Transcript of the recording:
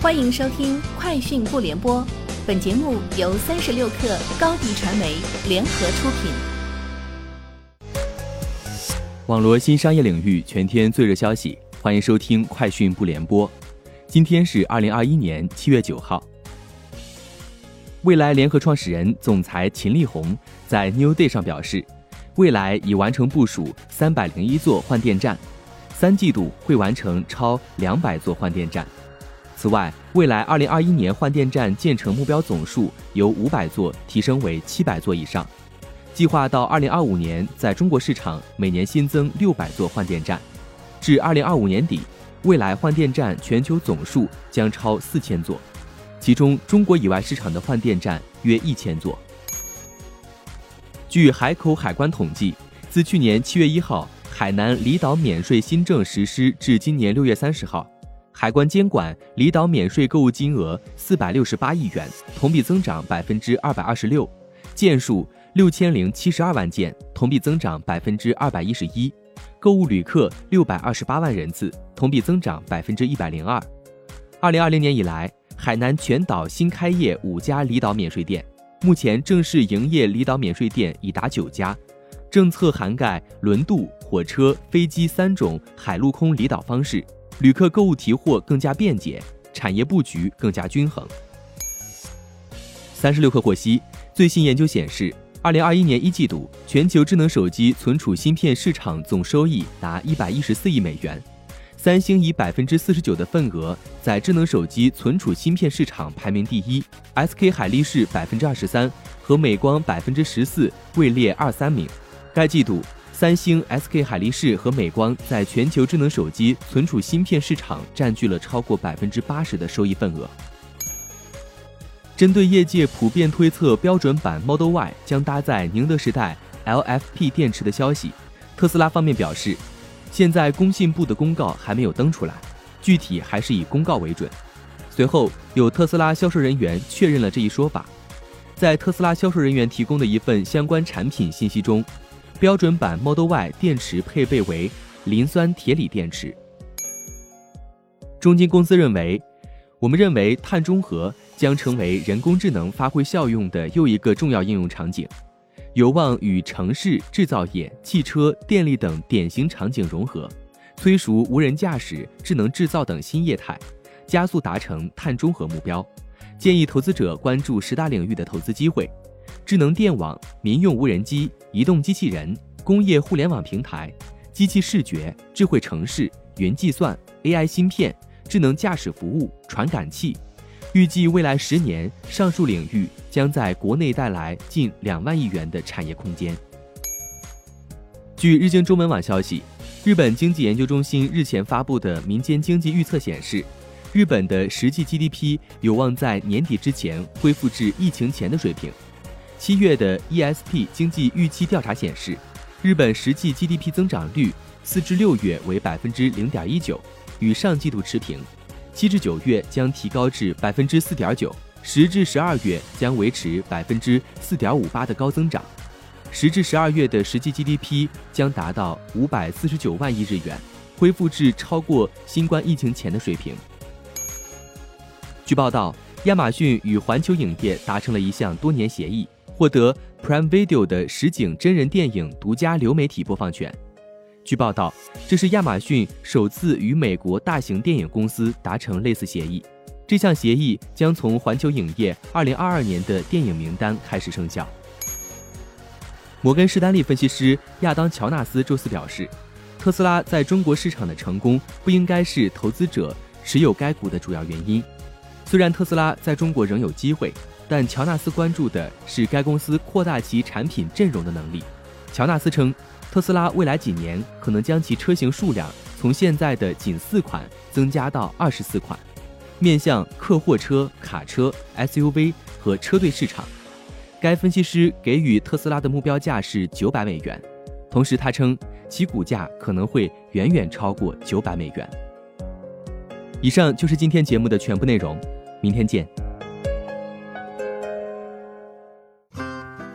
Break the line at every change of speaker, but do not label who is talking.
欢迎收听《快讯不联播》，本节目由三十六克高低传媒联合出品。
网络新商业领域全天最热消息，欢迎收听《快讯不联播》。今天是二零二一年七月九号。未来联合创始人、总裁秦力红在 New Day 上表示，未来已完成部署三百零一座换电站，三季度会完成超两百座换电站。此外，未来2021年换电站建成目标总数由500座提升为700座以上，计划到2025年在中国市场每年新增600座换电站，至2025年底，未来换电站全球总数将超4000座，其中中国以外市场的换电站约1000座。据海口海关统计，自去年7月1号海南离岛免税新政实施至今年6月30号。海关监管离岛免税购物金额四百六十八亿元，同比增长百分之二百二十六，件数六千零七十二万件，同比增长百分之二百一十一，购物旅客六百二十八万人次，同比增长百分之一百零二。二零二零年以来，海南全岛新开业五家离岛免税店，目前正式营业离岛免税店已达九家，政策涵盖轮渡、火车、飞机三种海陆空离岛方式。旅客购物提货更加便捷，产业布局更加均衡。三十六氪获悉，最新研究显示，二零二一年一季度全球智能手机存储芯片市场总收益达一百一十四亿美元，三星以百分之四十九的份额在智能手机存储芯片市场排名第一，SK 海力士百分之二十三和美光百分之十四位列二三名。该季度。三星、SK 海力士和美光在全球智能手机存储芯片市场占据了超过百分之八十的收益份额。针对业界普遍推测标准版 Model Y 将搭载宁德时代 LFP 电池的消息，特斯拉方面表示，现在工信部的公告还没有登出来，具体还是以公告为准。随后，有特斯拉销售人员确认了这一说法，在特斯拉销售人员提供的一份相关产品信息中。标准版 Model Y 电池配备为磷酸铁锂电池。中金公司认为，我们认为碳中和将成为人工智能发挥效用的又一个重要应用场景，有望与城市、制造业、汽车、电力等典型场景融合，催熟无人驾驶、智能制造等新业态，加速达成碳中和目标。建议投资者关注十大领域的投资机会。智能电网、民用无人机、移动机器人、工业互联网平台、机器视觉、智慧城市、云计算、AI 芯片、智能驾驶服务、传感器，预计未来十年，上述领域将在国内带来近两万亿元的产业空间。据日经中文网消息，日本经济研究中心日前发布的民间经济预测显示，日本的实际 GDP 有望在年底之前恢复至疫情前的水平。七月的 ESP 经济预期调查显示，日本实际 GDP 增长率四至六月为百分之零点一九，与上季度持平；七至九月将提高至百分之四点九，十至十二月将维持百分之四点五八的高增长。十至十二月的实际 GDP 将达到五百四十九万亿日元，恢复至超过新冠疫情前的水平。据报道，亚马逊与环球影业达成了一项多年协议。获得 Prime Video 的实景真人电影独家流媒体播放权。据报道，这是亚马逊首次与美国大型电影公司达成类似协议。这项协议将从环球影业2022年的电影名单开始生效。摩根士丹利分析师亚当·乔纳斯周四表示，特斯拉在中国市场的成功不应该是投资者持有该股的主要原因。虽然特斯拉在中国仍有机会。但乔纳斯关注的是该公司扩大其产品阵容的能力。乔纳斯称，特斯拉未来几年可能将其车型数量从现在的仅四款增加到二十四款，面向客货车、卡车、SUV 和车队市场。该分析师给予特斯拉的目标价是九百美元，同时他称其股价可能会远远超过九百美元。以上就是今天节目的全部内容，明天见。